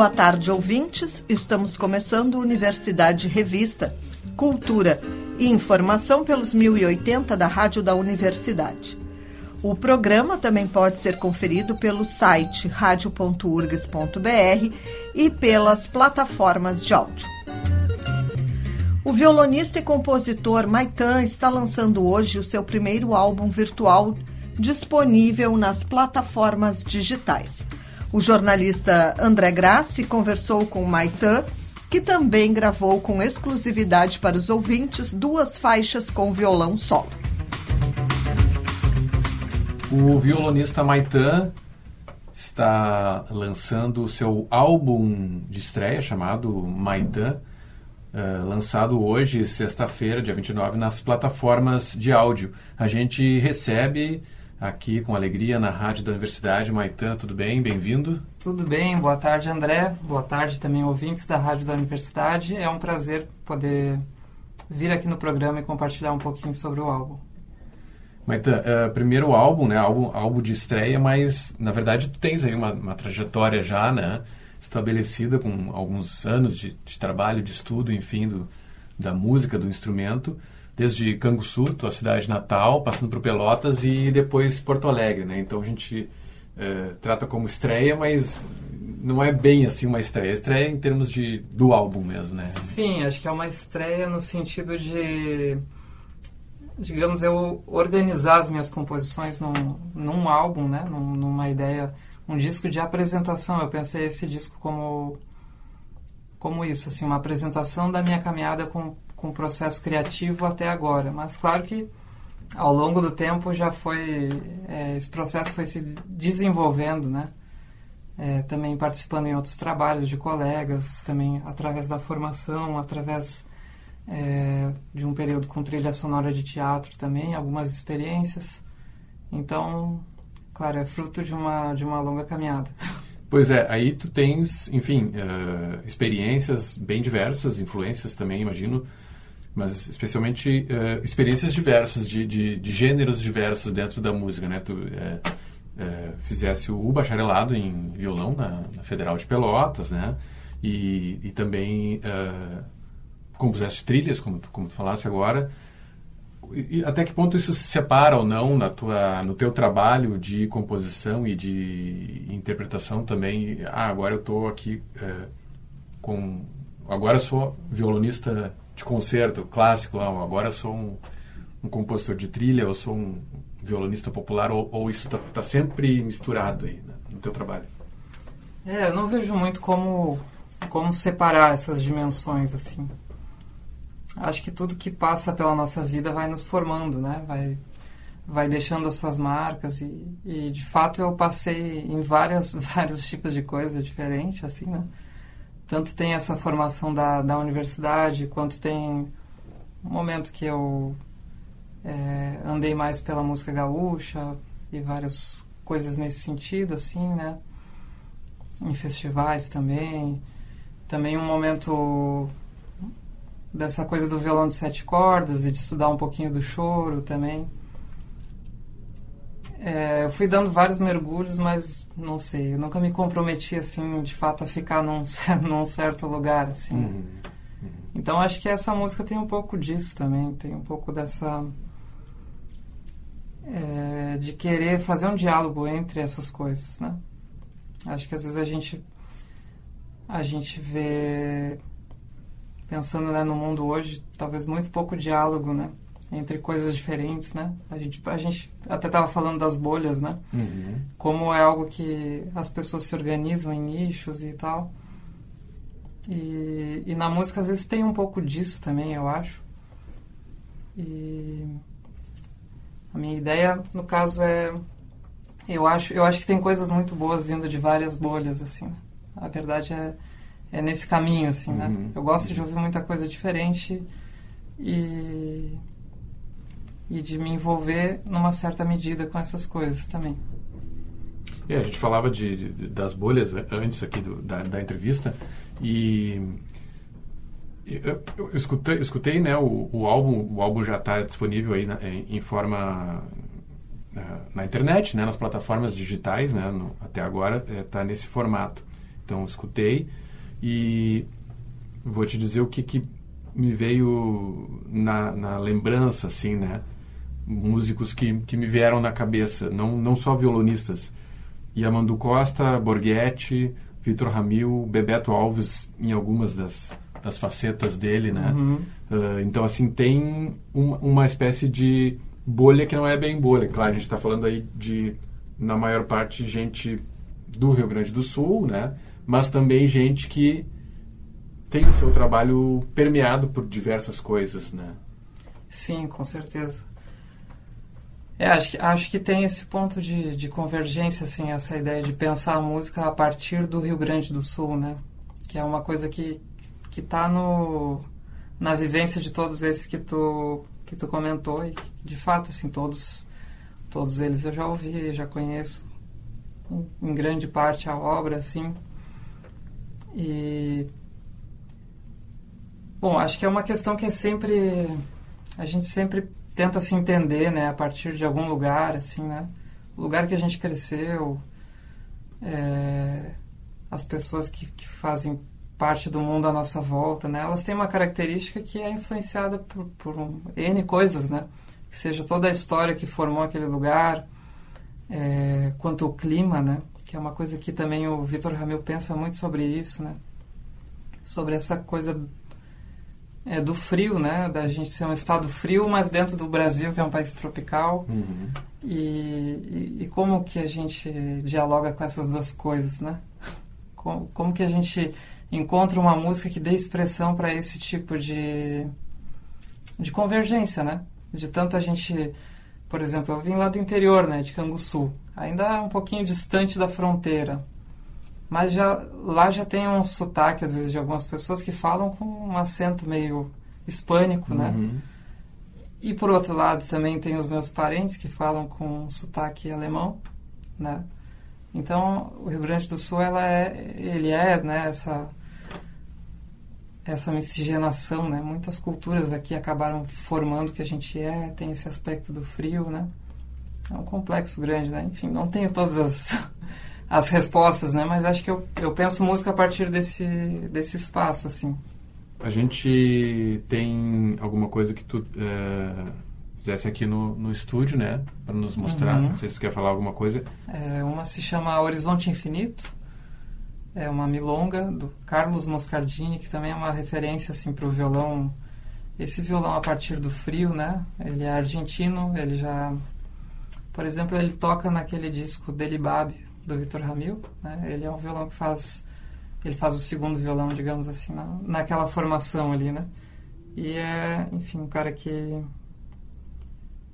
Boa tarde, ouvintes. Estamos começando Universidade Revista, Cultura e Informação pelos 1080 da Rádio da Universidade. O programa também pode ser conferido pelo site radio.urgs.br e pelas plataformas de áudio. O violonista e compositor Maitan está lançando hoje o seu primeiro álbum virtual disponível nas plataformas digitais. O jornalista André Grassi conversou com Maitan, que também gravou com exclusividade para os ouvintes duas faixas com violão solo. O violonista Maitan está lançando o seu álbum de estreia chamado Maitan, uh, lançado hoje, sexta-feira, dia 29, nas plataformas de áudio. A gente recebe aqui com alegria na rádio da Universidade. Maitan, tudo bem? Bem-vindo. Tudo bem, boa tarde, André. Boa tarde também, ouvintes da rádio da Universidade. É um prazer poder vir aqui no programa e compartilhar um pouquinho sobre o álbum. Mas uh, primeiro álbum, né? Álbum, álbum de estreia, mas na verdade tu tens aí uma, uma trajetória já, né? Estabelecida com alguns anos de, de trabalho, de estudo, enfim, do, da música, do instrumento, desde Canguçu, tua cidade natal, passando por Pelotas e depois Porto Alegre, né? Então a gente uh, trata como estreia, mas não é bem assim uma estreia. Estreia em termos de do álbum mesmo, né? Sim, acho que é uma estreia no sentido de digamos, eu organizar as minhas composições num, num álbum, né? Num, numa ideia, um disco de apresentação. Eu pensei esse disco como como isso, assim, uma apresentação da minha caminhada com, com o processo criativo até agora. Mas claro que ao longo do tempo já foi é, esse processo foi se desenvolvendo, né? É, também participando em outros trabalhos de colegas, também através da formação, através é, de um período com trilha sonora de teatro também, algumas experiências. Então, claro, é fruto de uma, de uma longa caminhada. Pois é, aí tu tens, enfim, uh, experiências bem diversas, influências também, imagino, mas especialmente uh, experiências diversas, de, de, de, gêneros diversos dentro da música, né? Tu uh, fizesse o bacharelado em violão na, na, Federal de Pelotas, né? E, e também compuseste trilhas, como tu, como tu falasse agora, e até que ponto isso se separa ou não na tua, no teu trabalho de composição e de interpretação também? Ah, agora eu estou aqui é, com... Agora eu sou violonista de concerto clássico, ah, agora eu sou um, um compositor de trilha, eu sou um violonista popular, ou, ou isso está tá sempre misturado aí né, no teu trabalho? É, eu não vejo muito como, como separar essas dimensões, assim acho que tudo que passa pela nossa vida vai nos formando, né? Vai, vai deixando as suas marcas e, e de fato eu passei em várias, vários tipos de coisa diferente, assim, né? Tanto tem essa formação da, da universidade, quanto tem um momento que eu é, andei mais pela música gaúcha e várias coisas nesse sentido, assim, né? Em festivais também. Também um momento dessa coisa do violão de sete cordas e de estudar um pouquinho do choro também. É, eu fui dando vários mergulhos, mas não sei, eu nunca me comprometi assim, de fato, a ficar num, num certo lugar assim. Uhum. Uhum. Então acho que essa música tem um pouco disso também, tem um pouco dessa é, de querer fazer um diálogo entre essas coisas, né? Acho que às vezes a gente a gente vê pensando né, no mundo hoje, talvez muito pouco diálogo, né? Entre coisas diferentes, né? A gente, a gente até estava falando das bolhas, né? Uhum. Como é algo que as pessoas se organizam em nichos e tal. E, e na música, às vezes, tem um pouco disso também, eu acho. E a minha ideia, no caso, é... Eu acho, eu acho que tem coisas muito boas vindo de várias bolhas, assim. A verdade é é nesse caminho, assim, né? uhum. né? Eu gosto de ouvir muita coisa diferente e, e de me envolver numa certa medida com essas coisas também. É, a gente falava de, de, das bolhas antes aqui do, da, da entrevista e eu, eu escutei, escutei né, o, o, álbum, o álbum já está disponível aí na, em, em, forma na, na, internet, né, nas plataformas digitais, né, no, até agora está é, nesse formato. Então escutei e vou te dizer o que, que me veio na, na lembrança, assim, né? Músicos que, que me vieram na cabeça, não, não só violonistas. Yamandu Costa, Borghetti, Vitor Ramil, Bebeto Alves em algumas das, das facetas dele, né? Uhum. Uh, então, assim, tem um, uma espécie de bolha que não é bem bolha. Claro, a gente está falando aí de, na maior parte, gente do Rio Grande do Sul, né? Mas também gente que tem o seu trabalho permeado por diversas coisas, né? Sim, com certeza. É, acho, acho que tem esse ponto de, de convergência, assim, essa ideia de pensar a música a partir do Rio Grande do Sul, né? Que é uma coisa que, que tá no, na vivência de todos esses que tu, que tu comentou e, de fato, assim, todos, todos eles eu já ouvi, já conheço em grande parte a obra, assim. E Bom, acho que é uma questão que é sempre a gente sempre tenta se entender, né, a partir de algum lugar, assim, né, o lugar que a gente cresceu, é, as pessoas que, que fazem parte do mundo à nossa volta, né, elas têm uma característica que é influenciada por, por um, n coisas, né, que seja toda a história que formou aquele lugar, é, quanto o clima, né, que é uma coisa que também o Vitor Ramil pensa muito sobre isso, né, sobre essa coisa é, do frio, né? Da gente ser um estado frio, mas dentro do Brasil, que é um país tropical. Uhum. E, e, e, como que a gente dialoga com essas duas coisas, né? Como, como que a gente encontra uma música que dê expressão para esse tipo de, de convergência, né? De tanto a gente... Por exemplo, eu vim lá do interior, né? De Canguçu. Ainda um pouquinho distante da fronteira mas já, lá já tem um sotaque, às vezes, de algumas pessoas que falam com um acento meio hispânico, né? uhum. né? E, por outro lado, também tem os meus parentes que falam com um sotaque alemão, né? Então, o Rio Grande do Sul, ela é, ele é, né, essa, essa miscigenação, né? Muitas culturas aqui acabaram formando o que a gente é, tem esse aspecto do frio, né? É um complexo grande, né? Enfim, não tenho todas as as respostas, né? Mas acho que eu, eu penso música a partir desse, desse espaço, assim. A gente tem alguma coisa que tu é, fizesse aqui no, no estúdio, né? Para nos mostrar. Uhum. Não sei se tu quer falar alguma coisa. É, uma se chama Horizonte Infinito. É uma milonga do Carlos Moscardini, que também é uma referência, assim, para o violão. Esse violão a partir do frio, né? Ele é argentino, ele já... Por exemplo, ele toca naquele disco Delibab, do Vitor Ramil. Né? Ele é um violão que faz ele faz o segundo violão, digamos assim, na, naquela formação ali, né? E é, enfim, um cara que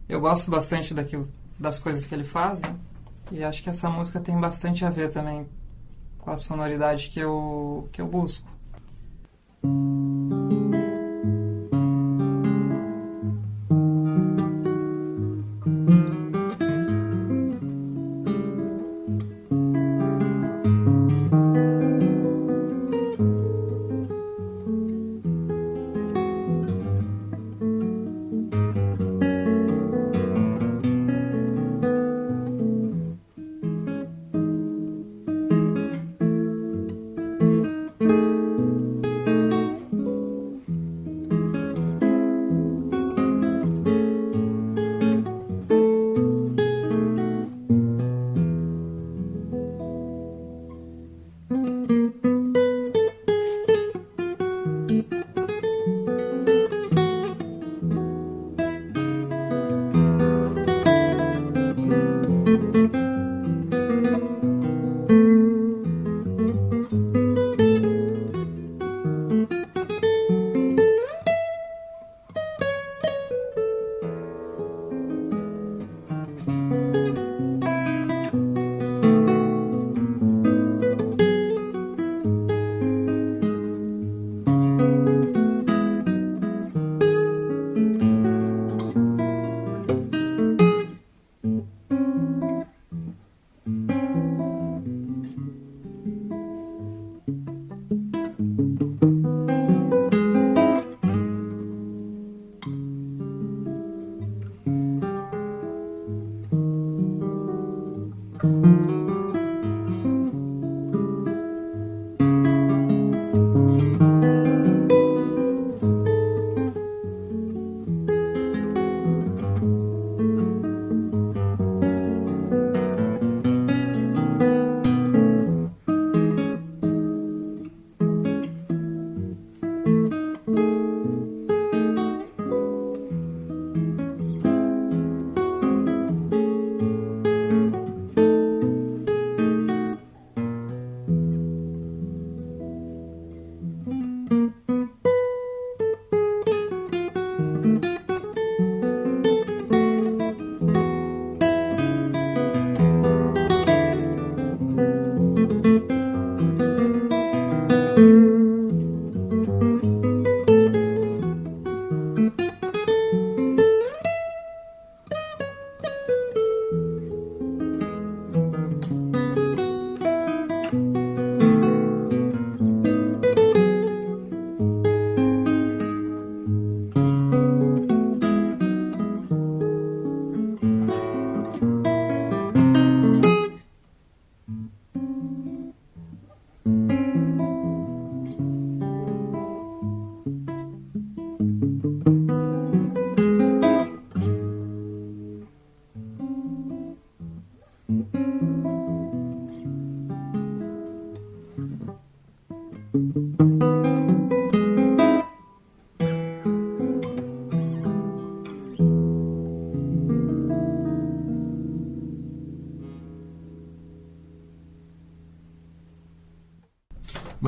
eu gosto bastante daquilo, das coisas que ele faz, né? E acho que essa música tem bastante a ver também com a sonoridade que eu que eu busco.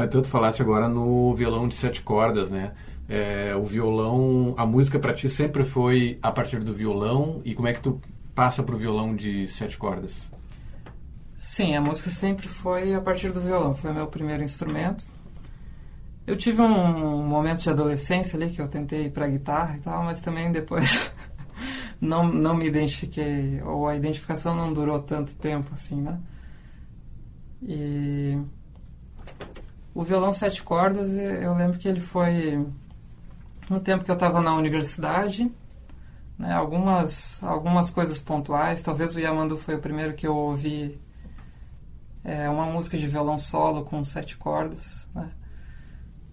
Tanto falasse agora no violão de sete cordas, né? É, o violão, a música para ti sempre foi a partir do violão e como é que tu passa para o violão de sete cordas? Sim, a música sempre foi a partir do violão, foi meu primeiro instrumento. Eu tive um momento de adolescência ali que eu tentei ir para guitarra e tal, mas também depois não, não me identifiquei, ou a identificação não durou tanto tempo assim, né? E o violão sete cordas, eu lembro que ele foi no tempo que eu estava na universidade, né, algumas algumas coisas pontuais. Talvez o Yamandu foi o primeiro que eu ouvi é, uma música de violão solo com sete cordas. Né?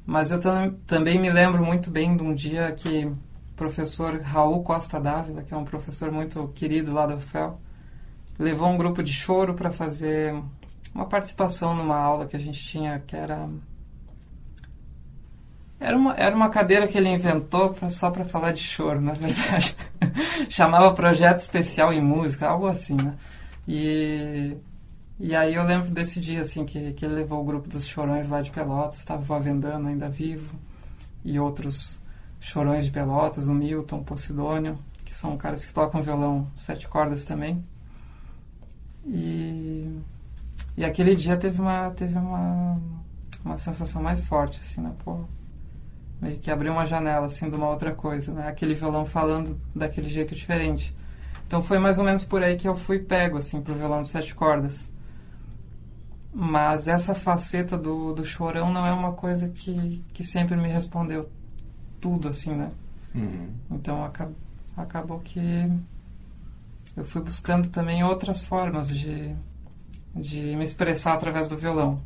Mas eu tam também me lembro muito bem de um dia que o professor Raul Costa Dávila, que é um professor muito querido lá da UFEL, levou um grupo de choro para fazer uma participação numa aula que a gente tinha que era era uma, era uma cadeira que ele inventou pra, só para falar de choro, na verdade. Chamava Projeto Especial em Música, algo assim, né? E, e aí eu lembro desse dia, assim, que, que ele levou o grupo dos chorões lá de Pelotas, estava o Avendano ainda vivo, e outros chorões de Pelotas, o Milton, o Posidônio, que são caras que tocam violão sete cordas também. E, e aquele dia teve uma, teve uma, uma sensação mais forte, assim, né? Pô, meio que abriu uma janela assim de uma outra coisa, né? Aquele violão falando daquele jeito diferente. Então foi mais ou menos por aí que eu fui pego assim pro violão de sete cordas. Mas essa faceta do, do chorão não é uma coisa que, que sempre me respondeu tudo assim, né? Uhum. Então acab, acabou que eu fui buscando também outras formas de, de me expressar através do violão.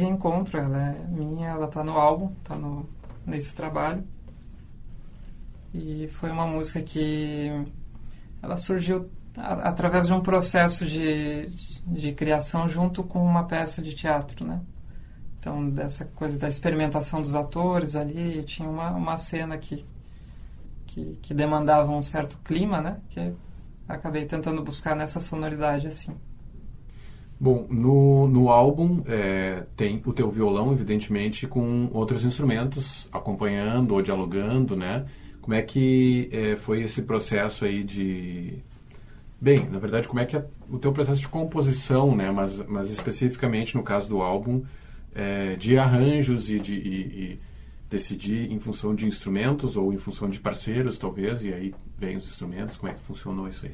Encontro, ela é minha, ela está no álbum, está no, nesse trabalho. E foi uma música que ela surgiu a, através de um processo de, de criação junto com uma peça de teatro, né? Então, dessa coisa da experimentação dos atores ali, tinha uma, uma cena que, que, que demandava um certo clima, né? Que acabei tentando buscar nessa sonoridade, assim. Bom, no, no álbum é, tem o teu violão, evidentemente, com outros instrumentos acompanhando ou dialogando, né? Como é que é, foi esse processo aí de... Bem, na verdade, como é que é o teu processo de composição, né? Mas, mas especificamente no caso do álbum, é, de arranjos e de e, e decidir em função de instrumentos ou em função de parceiros, talvez, e aí vem os instrumentos. Como é que funcionou isso aí?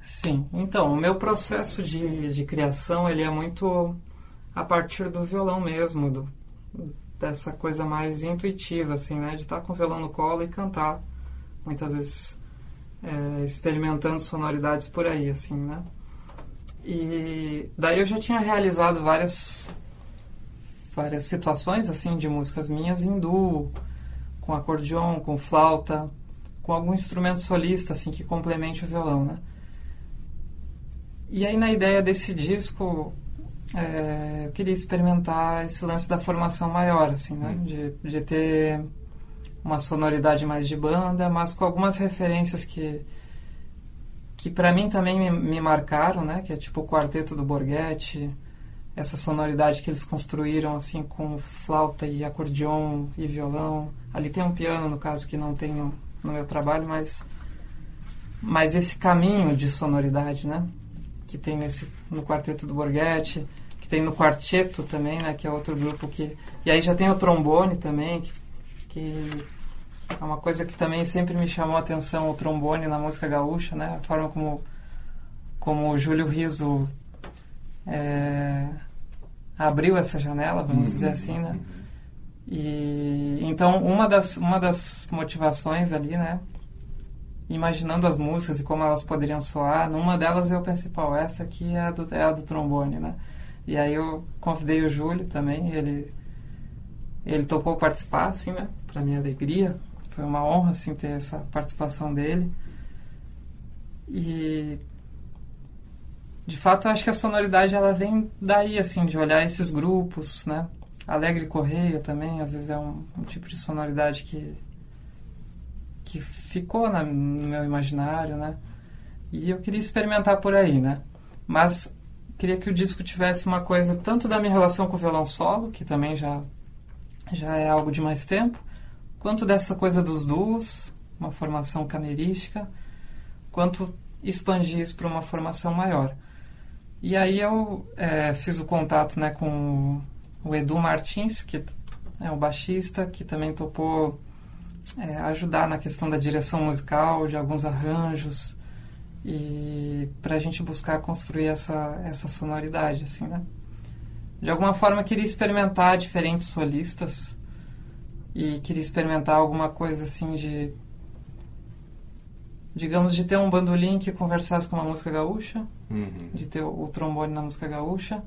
Sim, então, o meu processo de, de criação, ele é muito a partir do violão mesmo, do, dessa coisa mais intuitiva, assim, né? De estar com o violão no colo e cantar, muitas vezes é, experimentando sonoridades por aí, assim, né? E daí eu já tinha realizado várias várias situações assim de músicas minhas em duo, com acordeon, com flauta, com algum instrumento solista assim que complemente o violão, né? E aí na ideia desse disco é, eu queria experimentar esse lance da formação maior, assim, né? Hum. De, de ter uma sonoridade mais de banda, mas com algumas referências que que para mim também me, me, marcaram, né? Que é tipo o quarteto do Borghetti, essa sonoridade que eles construíram assim com flauta e acordeon e violão. Ali tem um piano no caso que não tem no, no meu trabalho, mas mas esse caminho de sonoridade, né? Que tem nesse no quarteto do Borghetti, que tem no quarteto também, né? Que é outro grupo que e aí já tem o trombone também que, que é uma coisa que também sempre me chamou a atenção o trombone na música gaúcha, né? A forma como, como o Júlio Riso é, abriu essa janela, vamos uhum. dizer assim, né? E então uma das uma das motivações ali, né? Imaginando as músicas e como elas poderiam soar, numa delas eu pensei, pô, essa aqui é a do, é a do trombone, né? E aí eu convidei o Júlio também, ele ele topou participar, assim, né? Para minha alegria, foi uma honra assim ter essa participação dele. E de fato eu acho que a sonoridade ela vem daí assim de olhar esses grupos, né? Alegre Correia também, às vezes é um, um tipo de sonoridade que que ficou na, no meu imaginário, né? E eu queria experimentar por aí, né? Mas queria que o disco tivesse uma coisa tanto da minha relação com o violão solo, que também já já é algo de mais tempo, quanto dessa coisa dos duos, uma formação camerística, quanto expandir isso para uma formação maior. E aí eu é, fiz o contato né, com o Edu Martins, que é o baixista, que também topou é, ajudar na questão da direção musical, de alguns arranjos, e para a gente buscar construir essa, essa sonoridade, assim, né? De alguma forma, queria experimentar diferentes solistas, e queria experimentar alguma coisa assim de digamos de ter um bandolim que conversasse com uma música gaúcha uhum. de ter o, trombone na música gaúcha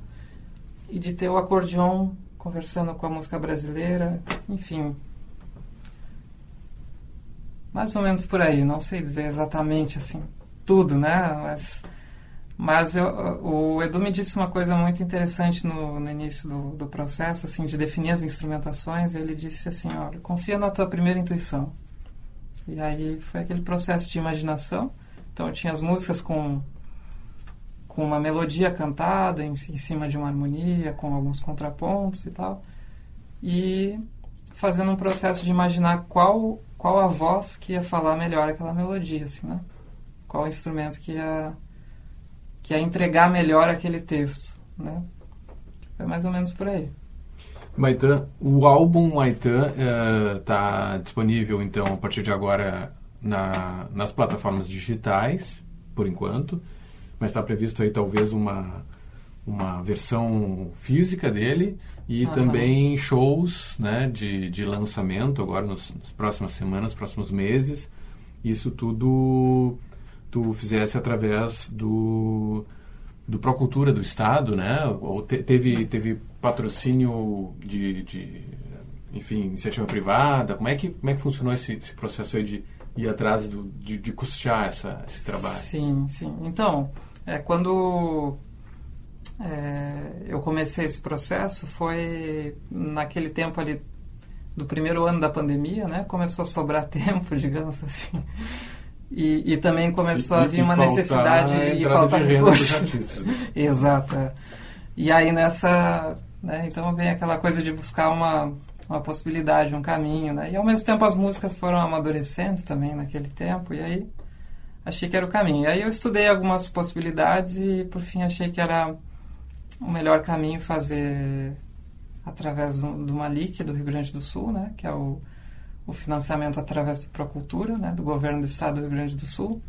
e de ter o acordeon conversando com a música brasileira enfim mais ou menos por aí não sei dizer exatamente assim tudo né mas mas eu, o Edu me disse uma coisa muito interessante no, no início do, do, processo, assim, de definir as instrumentações. Ele disse assim, olha, confia na tua primeira intuição. E aí foi aquele processo de imaginação. Então eu tinha as músicas com, com uma melodia cantada em, em cima de uma harmonia, com alguns contrapontos e tal. E fazendo um processo de imaginar qual, qual a voz que ia falar melhor aquela melodia, assim, né? Qual instrumento que ia que é entregar melhor aquele texto, né? Foi mais ou menos por aí. Maitã, o álbum Maitã está eh, uh, disponível então a partir de agora na, nas plataformas digitais, por enquanto, mas está previsto aí talvez uma uma versão física dele e uhum. também shows né, de, de lançamento agora nos, nas próximas semanas, próximos meses. Isso tudo tu fizesse através do do Procultura do Estado, né? Ou te, teve, teve patrocínio de, de, enfim, iniciativa privada? Como é que, como é que funcionou esse, esse processo aí de ir atrás do, de, de custear essa, esse trabalho? Sim, sim. Então, é, quando é, eu comecei esse processo foi naquele tempo ali do primeiro ano da pandemia, né? Começou a sobrar tempo, digamos assim. E, e também começou e, a vir uma necessidade de falta de recursos. Né? Exato. É. E aí nessa, né? Então vem aquela coisa de buscar uma uma possibilidade, um caminho, né? E ao mesmo tempo as músicas foram amadurecendo também naquele tempo e aí achei que era o caminho. E aí eu estudei algumas possibilidades e por fim achei que era o melhor caminho fazer através do, Malic do Rio Grande do Sul, né? Que é o o financiamento através do Procultura, né, do governo do estado do Rio Grande do Sul,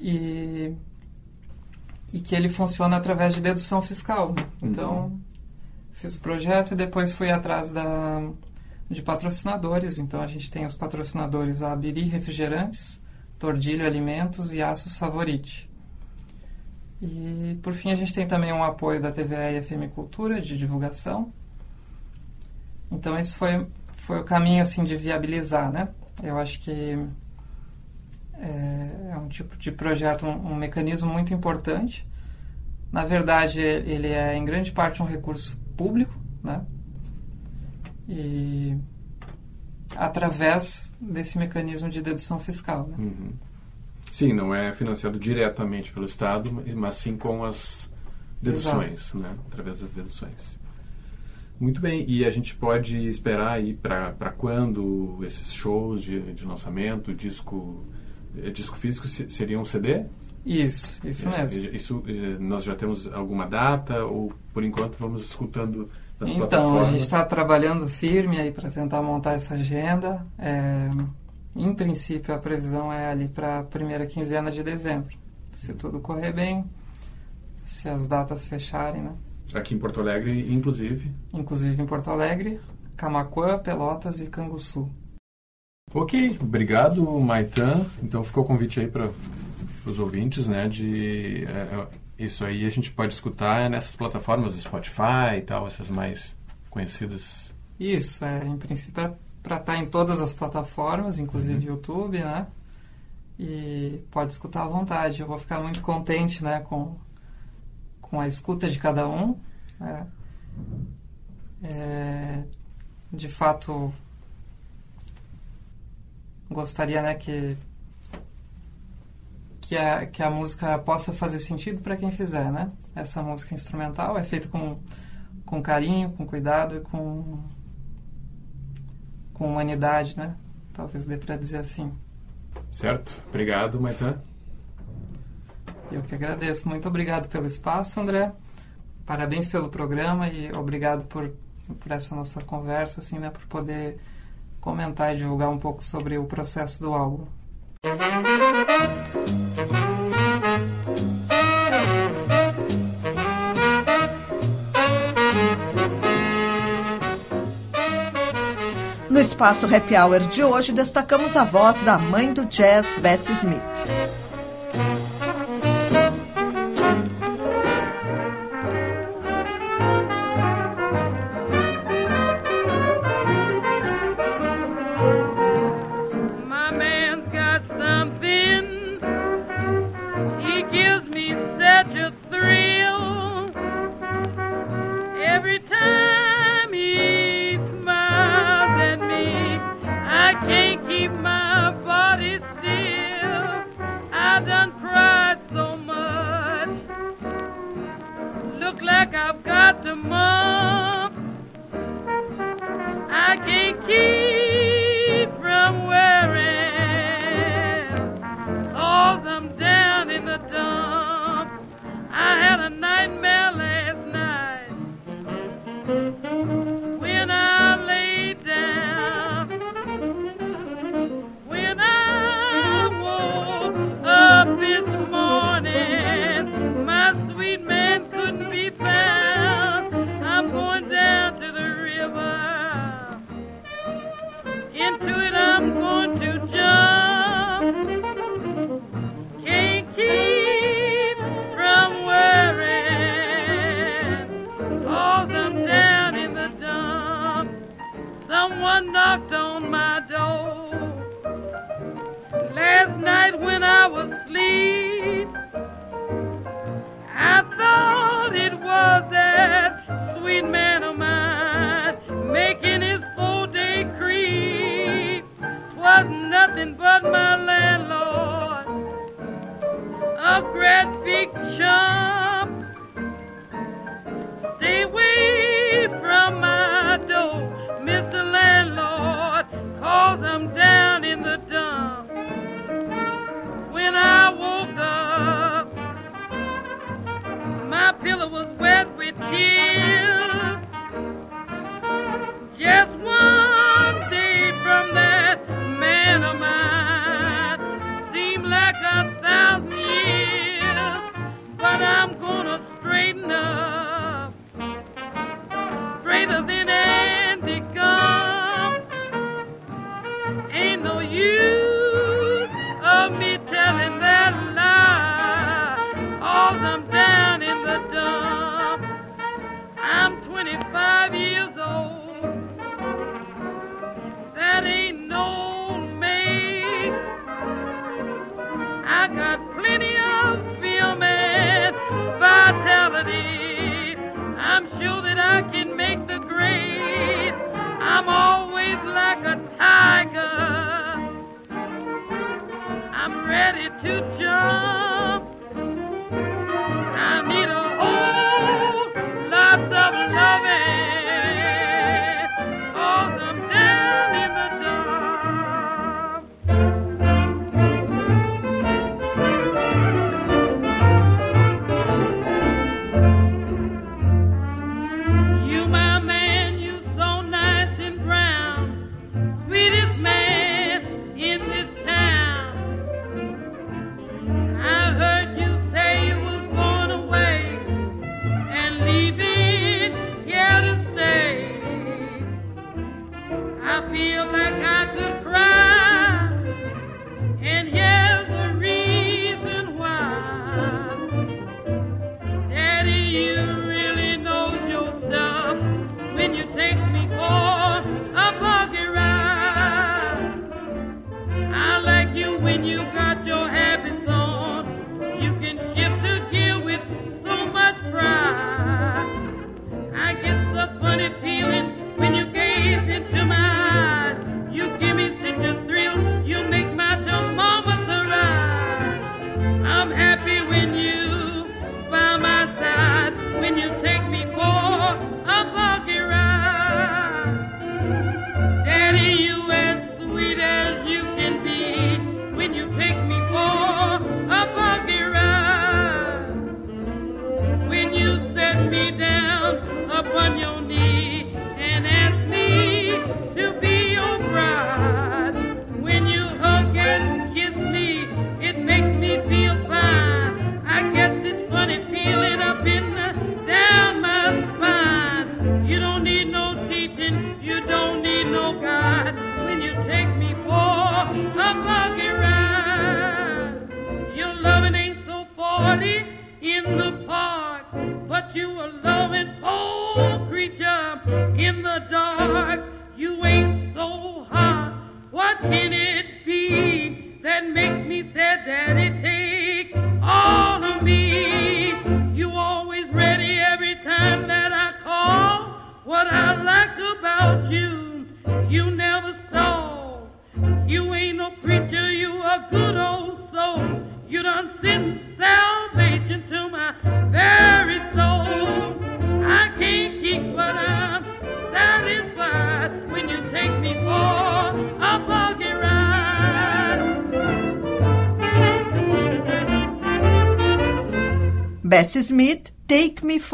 e, e que ele funciona através de dedução fiscal. Então, uhum. fiz o projeto e depois fui atrás da, de patrocinadores. Então, a gente tem os patrocinadores a Biri Refrigerantes, Tordilho Alimentos e Aços Favorite. E, por fim, a gente tem também um apoio da TVA e FM Cultura de divulgação. Então, esse foi foi o caminho assim de viabilizar, né? Eu acho que é, é um tipo de projeto, um, um, mecanismo muito importante. Na verdade, ele é em grande parte um recurso público, né? E através desse mecanismo de dedução fiscal. Né? Uhum. Sim, não é financiado diretamente pelo Estado, mas sim com as deduções, né? através das deduções. Muito bem, e a gente pode esperar aí para quando esses shows de, de lançamento, disco, é, disco físico seria um CD? Isso, isso é, mesmo. Isso, é, nós já temos alguma data ou por enquanto vamos escutando nas então, plataformas? Então, a gente está trabalhando firme aí para tentar montar essa agenda. É, em princípio, a previsão é ali para a primeira quinzena de dezembro. Se tudo correr bem, se as datas fecharem, né? Aqui em Porto Alegre, inclusive. Inclusive em Porto Alegre, Camacuã, Pelotas e Canguçu. Ok, obrigado, Maitan. Então ficou o convite aí para os ouvintes, né? De é, é, isso aí a gente pode escutar nessas plataformas, Spotify e tal, essas mais conhecidas. Isso, é, em princípio é para estar tá em todas as plataformas, inclusive uhum. YouTube, né? E pode escutar à vontade. Eu vou ficar muito contente, né, com com a escuta de cada um. Né? É, de fato, gostaria né, que, que, a, que a música possa fazer sentido para quem fizer. Né? Essa música instrumental é feita com, com carinho, com cuidado e com, com humanidade, né? Talvez dê para dizer assim. Certo. Obrigado, Maitan. Eu que agradeço. Muito obrigado pelo espaço, André. Parabéns pelo programa e obrigado por, por essa nossa conversa, assim, né, por poder comentar e divulgar um pouco sobre o processo do álbum. No espaço Happy Hour de hoje, destacamos a voz da mãe do jazz, Bessie Smith. To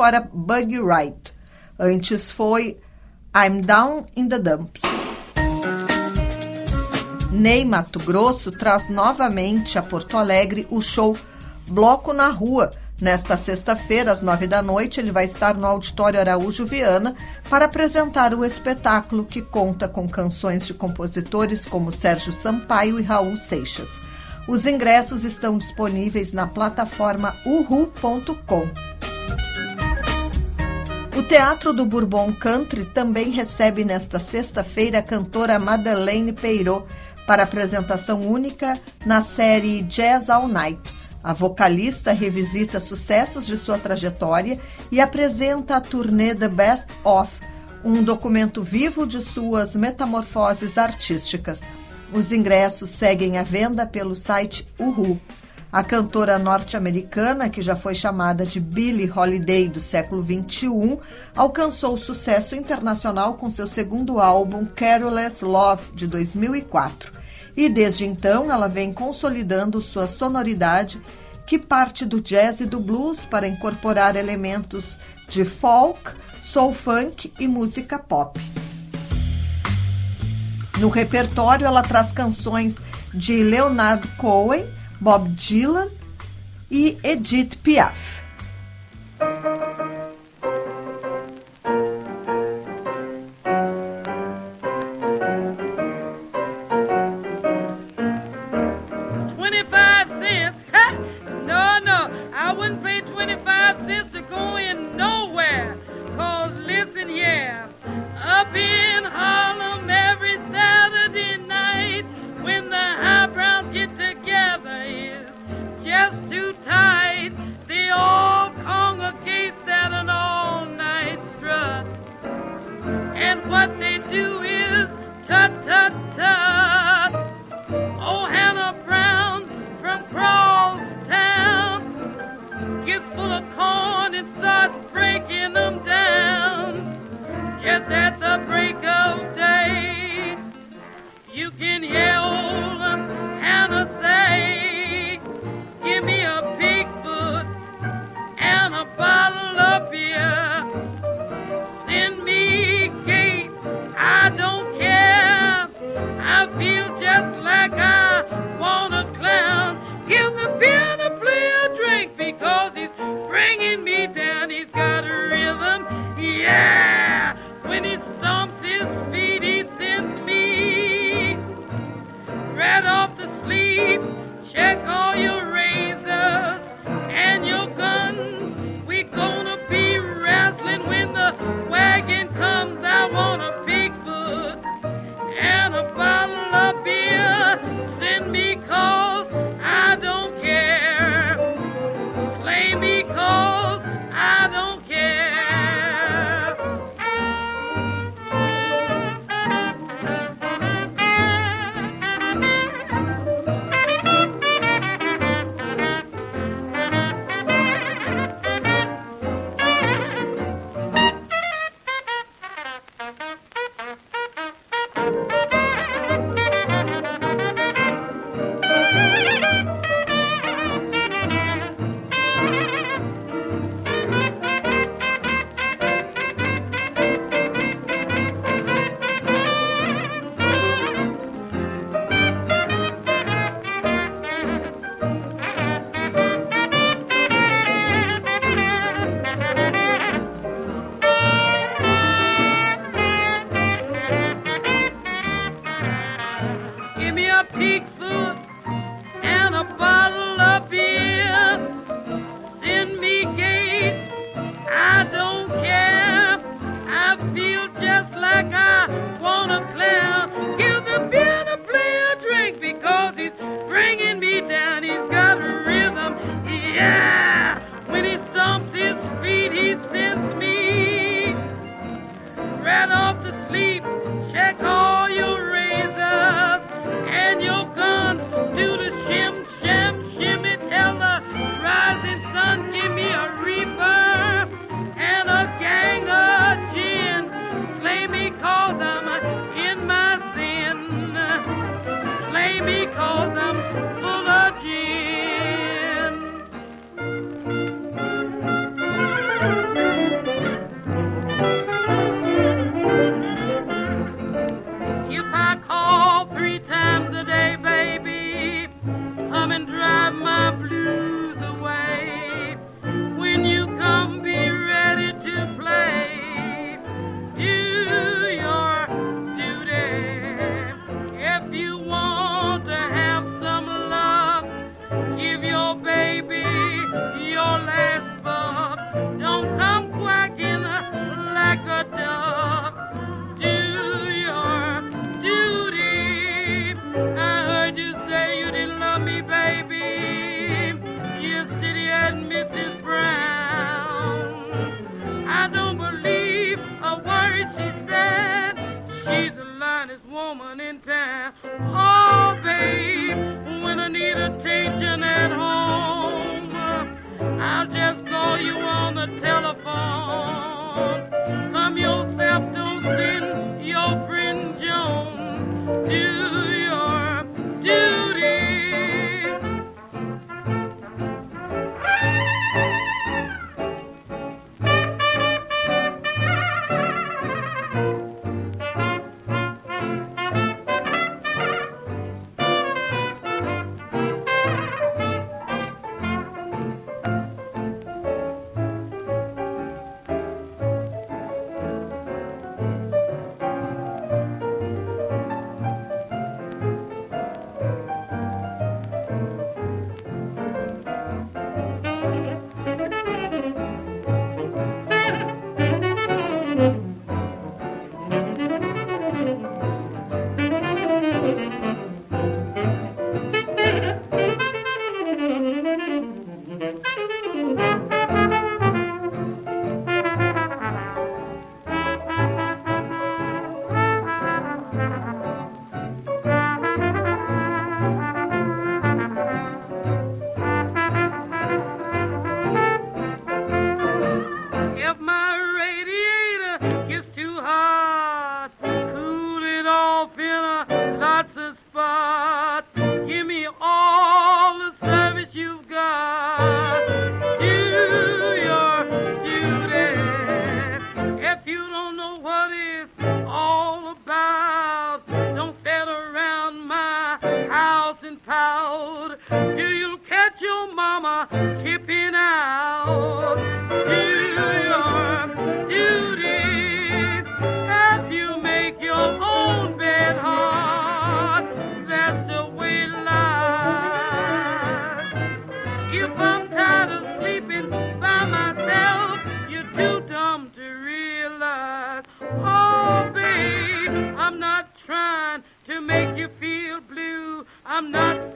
Take Me for a Buggy Ride. Antes foi I'm Down in the Dumps. Ney Mato Grosso traz novamente a Porto Alegre o show Bloco na Rua. Nesta sexta-feira, às nove da noite, ele vai estar no Auditório Araújo Viana para apresentar o espetáculo que conta com canções de compositores como Sérgio Sampaio e Raul Seixas. Os ingressos estão disponíveis na plataforma uhu.com. O Teatro do Bourbon Country também recebe nesta sexta-feira a cantora Madeleine Peirot para apresentação única na série Jazz All Night. A vocalista revisita sucessos de sua trajetória e apresenta a turnê The Best Of, um documento vivo de suas metamorfoses artísticas. Os ingressos seguem à venda pelo site Uhu. A cantora norte-americana, que já foi chamada de Billie Holiday do século XXI, alcançou sucesso internacional com seu segundo álbum Careless Love, de 2004. E desde então ela vem consolidando sua sonoridade, que parte do jazz e do blues para incorporar elementos de folk, soul funk e música pop. No repertório, ela traz canções de Leonard Cohen, Bob Dylan e Edith Piaf.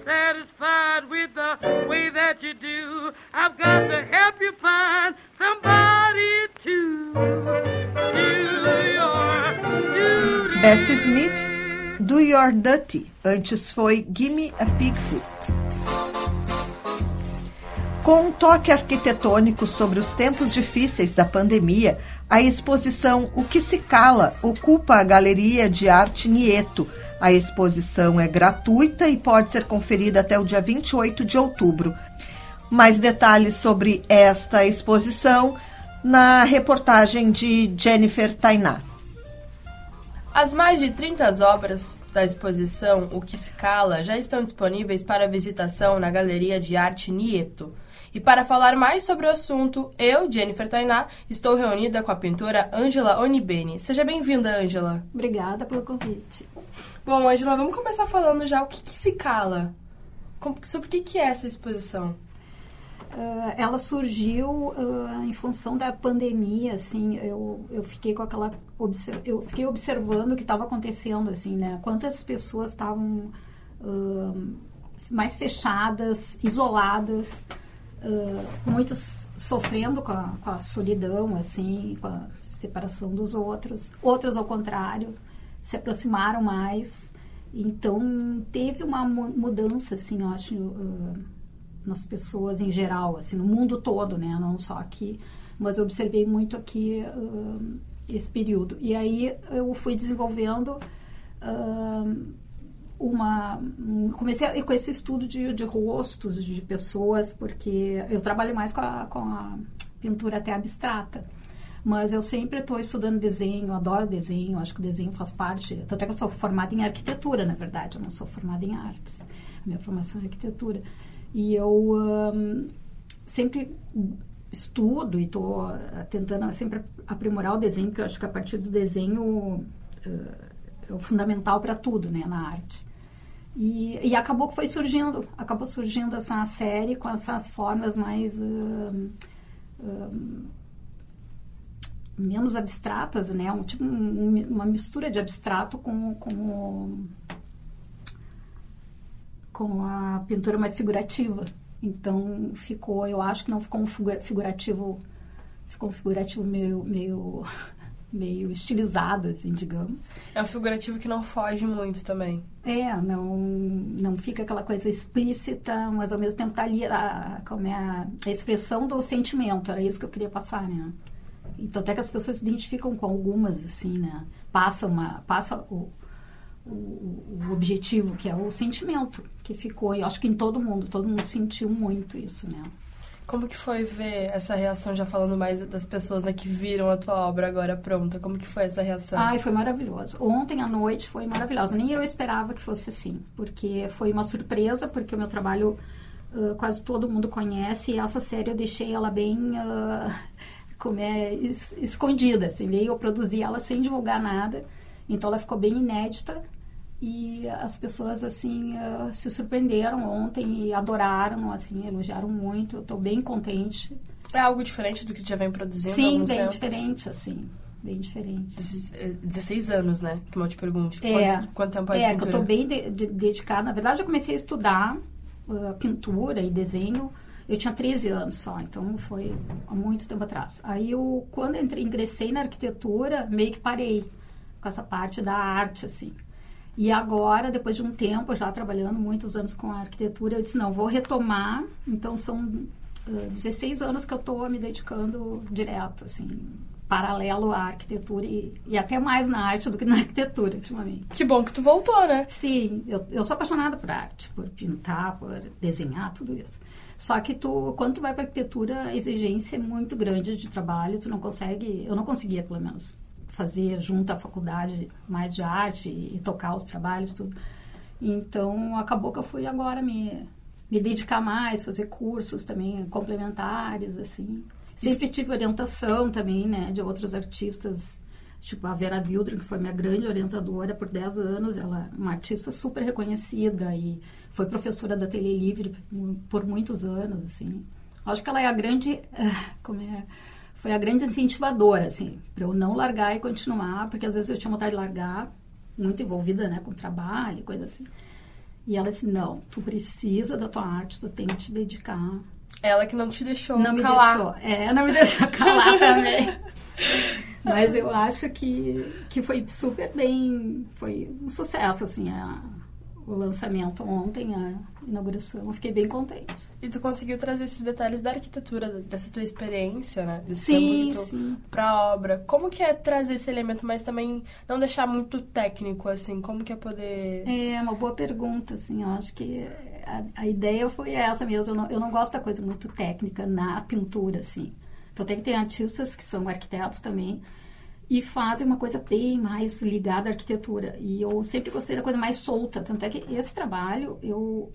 Satisfied with the way that you do. I've got to help you find somebody to do your duty. Bessie Smith, Do Your Duty. Antes foi Gimme a Pig Food. Com um toque arquitetônico sobre os tempos difíceis da pandemia, a exposição O que se cala ocupa a Galeria de Arte Nieto. A exposição é gratuita e pode ser conferida até o dia 28 de outubro. Mais detalhes sobre esta exposição na reportagem de Jennifer Tainá. As mais de 30 obras da exposição O que se cala já estão disponíveis para visitação na Galeria de Arte Nieto. E para falar mais sobre o assunto, eu, Jennifer Tainá, estou reunida com a pintora Ângela Onibene. Seja bem-vinda, Ângela. Obrigada pelo convite. Bom, Ângela, vamos começar falando já o que, que se cala. Com- Sobre o que, que é essa exposição? Ah, ela surgiu ah, em função da pandemia, assim, eu, eu fiquei com aquela eu fiquei observando o que estava acontecendo, assim, né? Quantas pessoas estavam ah, mais fechadas, isoladas, muitas sofrendo com a, com a solidão, assim, com a separação dos outros, outras ao contrário, se aproximaram mais. Então teve uma mu- mudança, assim, eu acho. ah, nas pessoas em geral, assim, no mundo todo, né? Não só aqui, mas eu observei muito aqui ahn, esse período. E aí eu fui desenvolvendo ahn, uma... um- Comecei com esse estudo de, de rostos de pessoas, porque eu trabalho mais com a, com a pintura até abstrata. Mas eu sempre estou estudando desenho, adoro desenho, acho que o desenho faz parte. Tanto é que eu sou formada em arquitetura, na verdade, eu não sou formada em artes. A minha formação é arquitetura. E eu ahn, sempre estudo e estou tentando sempre aprimorar o desenho, porque eu acho que a partir do desenho eh, é o fundamental para tudo, né, na arte. E, e acabou que foi surgindo, acabou surgindo essa série com essas formas mais ahn, ahn, menos abstratas, né? Um, tipo, um- uma mistura de abstrato com, com, com a pintura mais figurativa. Então ficou, eu acho que não ficou um figura- figurativo, ficou um figurativo meio, meio, meio estilizado, assim, digamos. É um figurativo que não foge muito também. É, não, não fica aquela coisa explícita, mas ao mesmo tempo tá ali a, como é a, a expressão do sentimento, era isso que eu queria passar, né? Então até que as pessoas se identificam com algumas, assim, né? Passa, uma, passa o, o, o objetivo, que é o sentimento que ficou, e eu acho que em todo mundo, todo mundo sentiu muito isso, né? Como que foi ver essa reação, já falando mais das pessoas né, que viram a tua obra agora pronta? Como que foi essa reação? Ai, foi maravilhoso. Ontem à noite foi maravilhosa. Nem eu esperava que fosse assim, porque foi uma surpresa, porque o meu trabalho ah, quase todo mundo conhece e essa série eu deixei ela bem ah, como é es- escondida, assim. Eu produzi ela sem divulgar nada, então ela ficou bem inédita e as pessoas assim ah, se surpreenderam ontem e adoraram, assim, elogiaram muito. Eu estou bem contente. É algo diferente do que já vem produzindo Sim, bem tempos? diferente, assim, bem diferente. Dez- eh, 16 anos, né? Que eu te pergunte. É. Quanto, quanto tempo é É, que eu estou bem de- de- dedicada. Na verdade, eu comecei a estudar uh, pintura e desenho. Eu tinha 13 anos só, então foi há muito tempo atrás. Aí, eu, quando entrei, ingressei na arquitetura, meio que parei com essa parte da arte, assim. E agora, depois de um tempo, já trabalhando muitos anos com a arquitetura, eu disse, não, vou retomar. Então, são uh, 16 anos que eu estou me dedicando direto, assim, paralelo à arquitetura e, e até mais na arte do que na arquitetura, ultimamente. Que bom que tu voltou, né? Sim, eu, eu sou apaixonada por arte, por pintar, por desenhar, tudo isso. Só que tu, quando tu vai para arquitetura, a exigência é muito grande de trabalho, tu não consegue, eu não conseguia, pelo menos, fazer junto à faculdade mais de arte e, e tocar os trabalhos, tudo. Então, acabou que eu fui agora me me dedicar mais, fazer cursos também complementares, assim. Sempre tive orientação também, né, de outros artistas, tipo a Vera Wildring, que foi minha grande orientadora por 10 anos, ela é uma artista super reconhecida e foi professora da Tele Livre por muitos anos, assim. Acho que ela é a grande, como é, foi a grande incentivadora, assim, para eu não largar e continuar, porque às vezes eu tinha vontade de largar, muito envolvida, né, com trabalho, coisa assim. E ela disse, não, tu precisa da tua arte, tu tem que te dedicar. Ela que não te deixou Não me calar. deixou. É, não me deixou calar também. Mas eu acho que, que foi super bem, foi um sucesso, assim, a, o lançamento ontem, a inauguração. Eu fiquei bem contente. E tu conseguiu trazer esses detalhes da arquitetura, dessa tua experiência, né? Desse Sim, sim. pra obra. Como que é trazer esse elemento, mas também não deixar muito técnico, assim? Como que é poder... É uma boa pergunta, assim, eu acho que a, a ideia foi essa mesmo. Eu não, eu não gosto da coisa muito técnica na pintura, assim. Então tem que ter artistas que são arquitetos também e fazem uma coisa bem mais ligada à arquitetura. E eu sempre gostei da coisa mais solta, tanto é que esse trabalho eu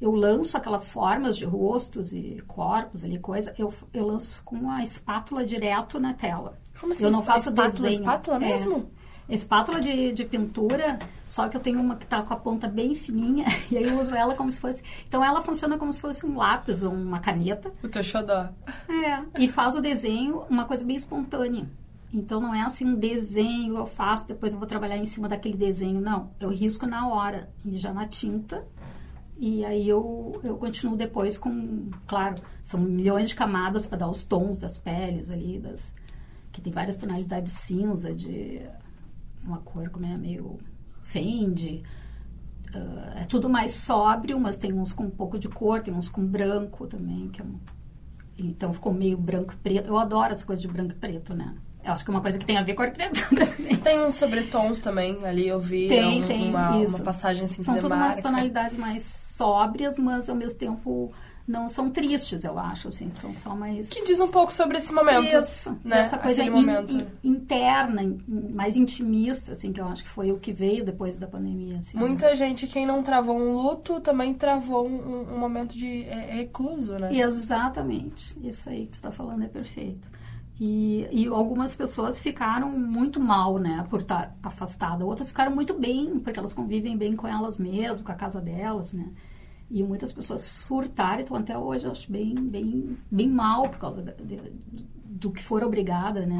eu lanço aquelas formas de rostos e corpos ali, coisa, eu, eu lanço com a espátula direto na tela. Como assim? Eu não faço espátula, desenho. espátula É. mesmo? Espátula de, de pintura, só que eu tenho uma que tá com a ponta bem fininha e aí eu uso ela como se fosse. Então ela funciona como se fosse um lápis ou uma caneta. O teu xodó. É. E faz o desenho uma coisa bem espontânea. Então não é assim um desenho eu faço, depois eu vou trabalhar em cima daquele desenho. Não. Eu risco na hora já na tinta. E aí eu, eu continuo depois com, claro, são milhões de camadas para dar os tons das peles ali, das, que tem várias tonalidades cinza, de uma cor como é meio fende. Ah, é tudo mais sóbrio, mas tem uns com um pouco de cor, tem uns com branco também, que é um, então ficou meio branco preto. Eu adoro essa coisa de branco e preto, né? Eu acho que é uma coisa que tem a ver com a arquitetura também. Tem uns sobretons também, ali eu vi Tem, um- tem, uma, isso. uma passagem assim São todas umas tonalidades mais sóbrias, mas ao mesmo tempo não são tristes, eu acho, assim, são só mais... Que diz um pouco sobre esse momento. Isso, né? essa coisa in- in- interna, in- mais intimista, assim, que eu acho que foi o que veio depois da pandemia, assim. Muita gente, quem não travou um luto, também travou um, um momento de é, recluso, né? Exatamente. Isso aí que tu tá falando é perfeito. E, e algumas pessoas ficaram muito mal, né, por estar afastada. Outras ficaram muito bem, porque elas convivem bem com elas mesmas, com a casa delas, né. E muitas pessoas surtaram, então até hoje eu acho bem, bem, bem mal por causa da- de- do que foram obrigadas, né,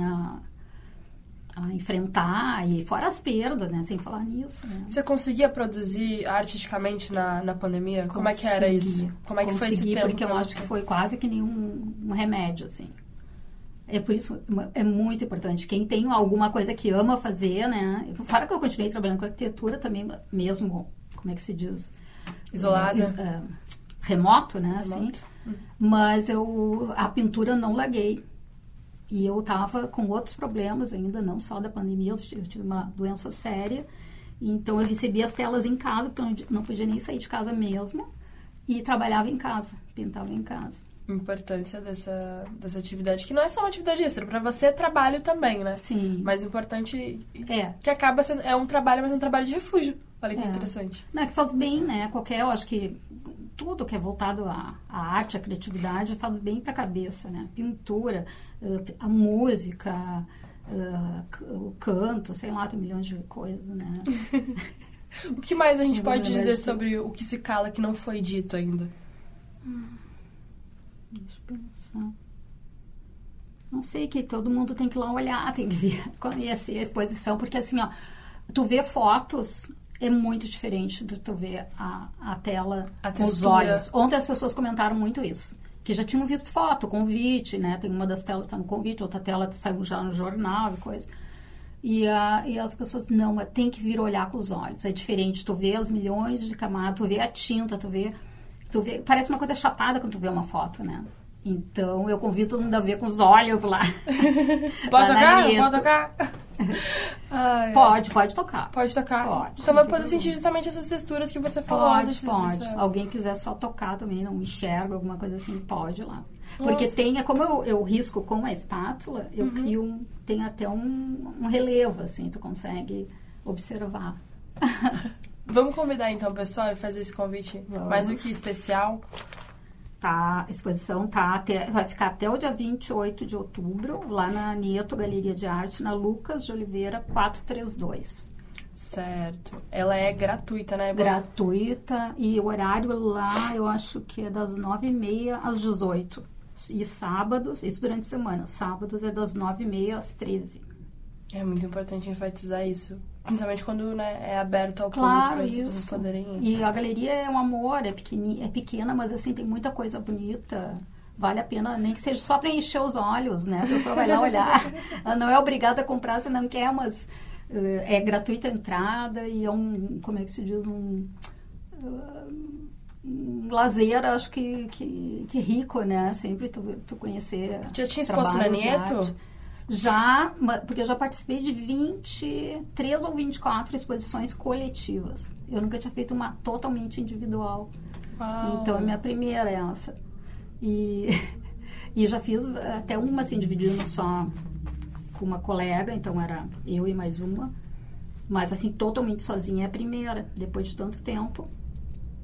a, a enfrentar. E fora as perdas, né, sem falar nisso, né. Você conseguia produzir artisticamente na, na pandemia? Como é que era isso? Consegui. Como é que foi esse Consegui, tempo? porque eu acho que foi quase que nenhum um remédio, assim. É por isso, é muito importante. Quem tem alguma coisa que ama fazer, né? Fora que eu continuei trabalhando com arquitetura também, mesmo, como é que se diz? Isolada? É, remoto, né? Assim. Remoto. Mas eu, a pintura não larguei. E eu tava com outros problemas ainda, não só da pandemia, eu tive uma doença séria. Então eu recebia as telas em casa, porque eu não podia nem sair de casa mesmo. E trabalhava em casa, pintava em casa. Importância dessa, dessa atividade, que não é só uma atividade extra, pra você é trabalho também, né? Sim. Mas importante É. que acaba sendo. É um trabalho, mas é um trabalho de refúgio. Olha que É. interessante. Não, é que faz bem, né? Qualquer, eu acho que tudo que é voltado à, à arte, à criatividade, faz bem para a cabeça, né? Pintura, eh, a música, c- o canto, sei lá, tem milhões de coisas, né? O que mais a gente vou pode dizer sobre o que se cala que não foi dito ainda? Deixa eu pensar. Não sei que todo mundo tem que ir lá olhar, tem que ver, conhecer a exposição, porque assim, ó, tu vê fotos é muito diferente do tu ver a, a tela A com os olhos. Ontem as pessoas comentaram muito isso. Que já tinham visto foto, convite, né? Tem uma das telas que tá no convite, outra tela saiu já no jornal e coisa. E, a, e as pessoas, não, mas tem que vir olhar com os olhos. É diferente, tu vê as milhões de camadas, tu vê a tinta, tu vê, tu vê. Parece uma coisa chapada quando tu vê uma foto, né? Então eu convido todo mundo a ver com os olhos lá. Pode Lá tocar? Pode tocar? Ai. Pode, pode tocar. Pode tocar. Pode. Então vai poder sentir justamente essas texturas que você falou. Pode, desse- pode. dessa- Alguém quiser só tocar também, não enxerga alguma coisa assim, pode lá. Porque Nossa. tem, é como eu, eu risco com a espátula, eu crio um, tem até um, um relevo, assim, tu consegue observar. Vamos convidar então o pessoal e fazer esse convite Vamos. mais do que especial. Tá, a exposição tá até, vai ficar até o dia 28 de outubro, lá na Nieto Galeria de Arte, na Lucas de Oliveira 432. Certo. Ela é gratuita, né? Bo? Gratuita e o horário lá eu acho que é das 9h30 às 18 E sábados, isso durante a semana, sábados é das 9h30 às 13 É muito importante enfatizar isso. Principalmente quando né, é aberto ao Claro, público para isso. poderem ir. E a galeria é um amor, é, pequeni, é pequena, mas assim, tem muita coisa bonita. Vale a pena, nem que seja só para encher os olhos, né? A pessoa vai lá olhar. Ela não é obrigada a comprar se não quer, mas eh, é gratuita a entrada e é um, como é que se diz, um, um lazer, acho que, que, que rico, né? Sempre tu, tu conhecer Já tinha exposto na Nieto? Já, porque eu já participei de 23 ou 24 exposições coletivas. Eu nunca tinha feito uma totalmente individual. Uau. Então, é minha primeira essa. E, e já fiz até uma, assim, dividindo só com uma colega, então era eu e mais uma. Mas, assim, totalmente sozinha é a primeira, depois de tanto tempo.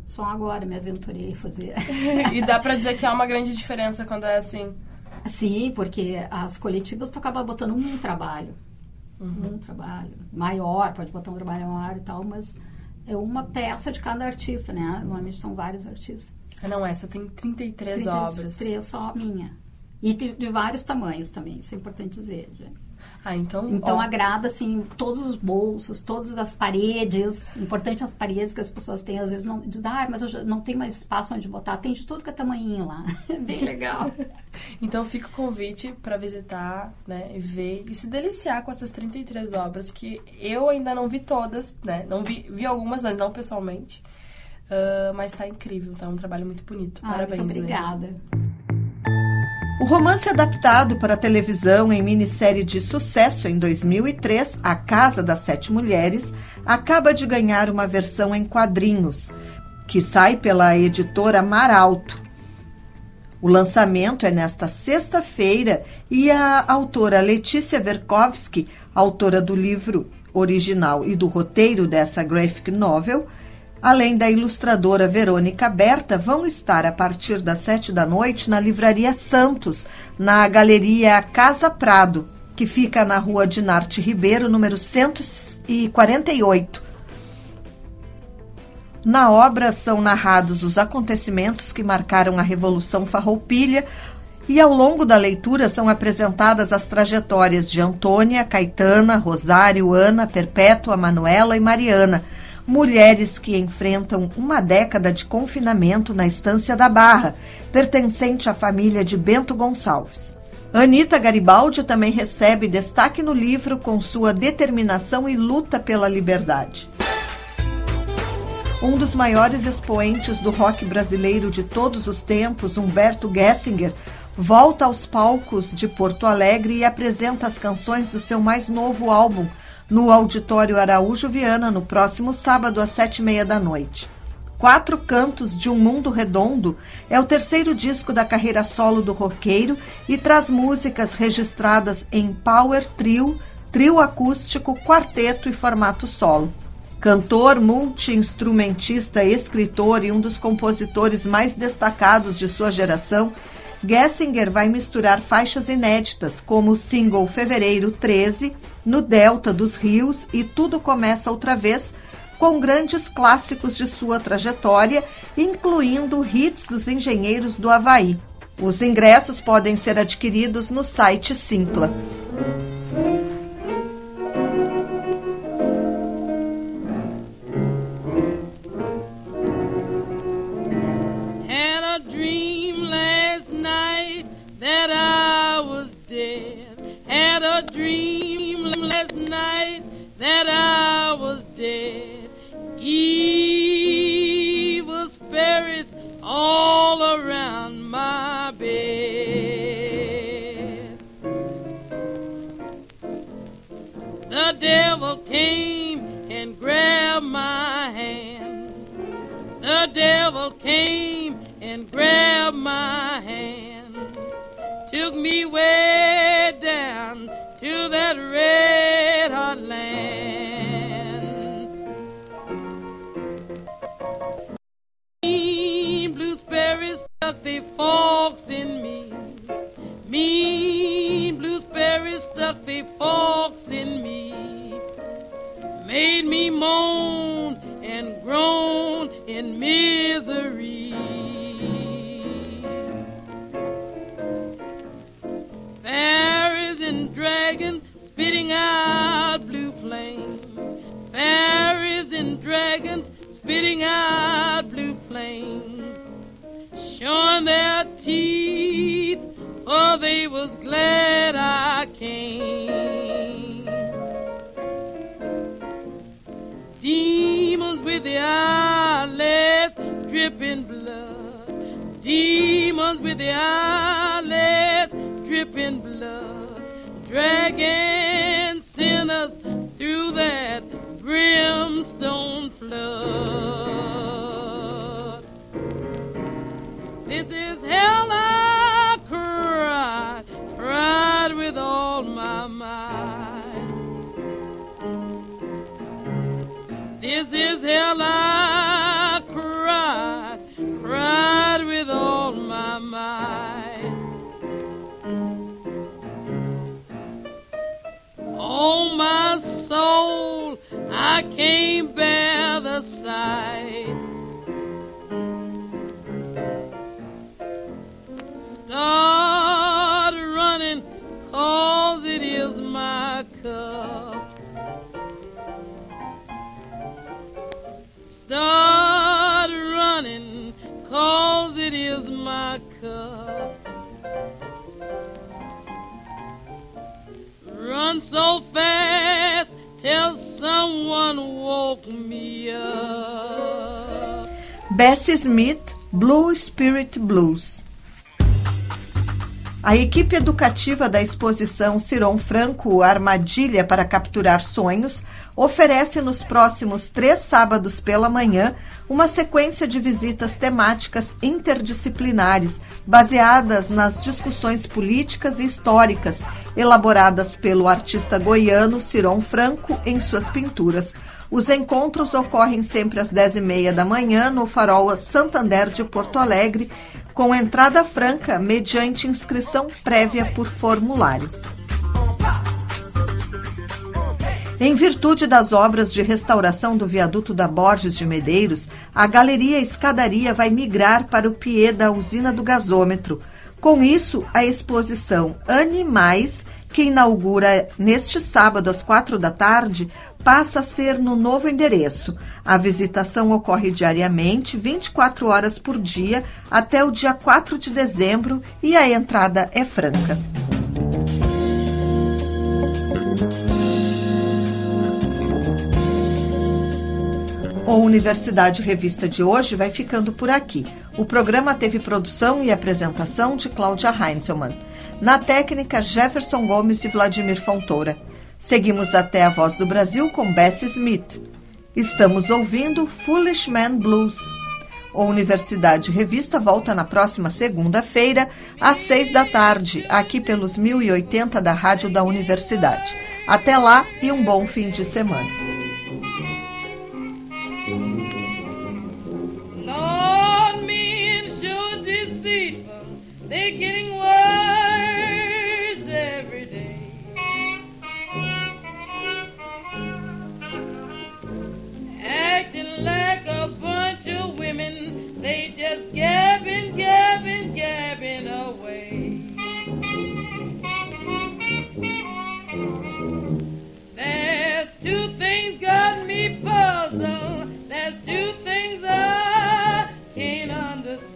Só agora me aventurei a fazer. e dá pra dizer que há uma grande diferença quando é assim. Sim, porque as coletivas tu acaba botando um trabalho. Um trabalho maior, pode botar um trabalho maior e tal, mas é uma peça de cada artista, né? Normalmente são vários artistas. Ah, não, essa tem 33 Trinta e obras. Três só minha. E de, de vários tamanhos também, isso é importante dizer, gente. Ah, então. Então ó, agrada, assim, todos os bolsos, todas as paredes. Importante as paredes que as pessoas têm, às vezes não dizem, ah, mas eu não tenho mais espaço onde botar. Tem de tudo que é tamanhinho lá. Bem legal. Então fica o convite para visitar, né, e ver e se deliciar com essas 33 obras que eu ainda não vi todas, né? Não vi, vi algumas, mas não pessoalmente. Ah, mas tá incrível, tá um trabalho muito bonito. Ah, Parabéns. muito obrigada. O romance adaptado para a televisão em minissérie de sucesso em 2003, A Casa das Sete Mulheres, acaba de ganhar uma versão em quadrinhos, que sai pela editora Mar Alto. O lançamento é nesta sexta-feira e a autora Letícia Verkovsky, autora do livro original e do roteiro dessa graphic novel, além da ilustradora Verônica Berta, vão estar a partir das sete da noite na Livraria Santos, na Galeria Casa Prado, que fica na rua Dinarte Ribeiro, número 148. Na obra são narrados os acontecimentos que marcaram a Revolução Farroupilha e ao longo da leitura são apresentadas as trajetórias de Antônia, Caetana, Rosário, Ana, Perpétua, Manuela e Mariana, mulheres que enfrentam uma década de confinamento na Estância da Barra, pertencente à família de Bento Gonçalves. Anita Garibaldi também recebe destaque no livro com sua determinação e luta pela liberdade um dos maiores expoentes do rock brasileiro de todos os tempos, Humberto Gessinger, volta aos palcos de Porto Alegre e apresenta as canções do seu mais novo álbum no Auditório Araújo Viana no próximo sábado às sete e meia da noite. Quatro Cantos de um Mundo Redondo é o terceiro disco da carreira solo do roqueiro e traz músicas registradas em power trio, trio acústico, quarteto e formato solo. Cantor, multi-instrumentista, escritor e um dos compositores mais destacados de sua geração, Gessinger vai misturar faixas inéditas, como o single Fevereiro 13, No Delta dos Rios e Tudo Começa Outra Vez, com grandes clássicos de sua trajetória, incluindo hits dos engenheiros do Havaí. Os ingressos podem ser adquiridos no site Simpla. devil came and grabbed my hand. The devil came and grabbed my hand. Took me way down to that red hot land. Mean blue sparrows stuck their forks in me. Mean blue sparrows stuck their forks in me made me moan and groan in misery. Fairies and dragons spitting out blue flames. Fairies and dragons spitting out blue flames. Showing their teeth, for they was glad I came. Demons eyelids dripping blood. Demons with the eyelids dripping blood. Dragging Hell I cried, cried with all my might. Oh, my soul, I can't Bessie Smith, Blue Spirit Blues. A equipe educativa da exposição Ciron Franco Armadilha para Capturar Sonhos oferece nos próximos três sábados pela manhã uma sequência de visitas temáticas interdisciplinares baseadas nas discussões políticas e históricas elaboradas pelo artista goiano Ciron Franco em suas pinturas. Os encontros ocorrem sempre às 10h30 da manhã no Farol Santander de Porto Alegre, com entrada franca mediante inscrição prévia por formulário. Em virtude das obras de restauração do viaduto da Borges de Medeiros, a Galeria Escadaria vai migrar para o pier da usina do gasômetro. Com isso, a exposição Animais, que inaugura neste sábado às quatro da tarde, passa a ser no novo endereço. A visitação ocorre diariamente, 24 horas por dia, até o dia 4 de dezembro e a entrada é franca. O Universidade Revista de hoje vai ficando por aqui. O programa teve produção e apresentação de Cláudia Heinzelmann. Na técnica, Jefferson Gomes e Vladimir Fontoura. Seguimos até a Voz do Brasil com Bessie Smith. Estamos ouvindo Foolish Man Blues. O Universidade Revista volta na próxima segunda-feira, às seis da tarde, aqui pelos 1080 da Rádio da Universidade. Até lá e um bom fim de semana. They're getting worse every day. Acting like a bunch of women. They just gabbing, gabbing, gabbing away. There's two things got me puzzled. There's two things I can't understand.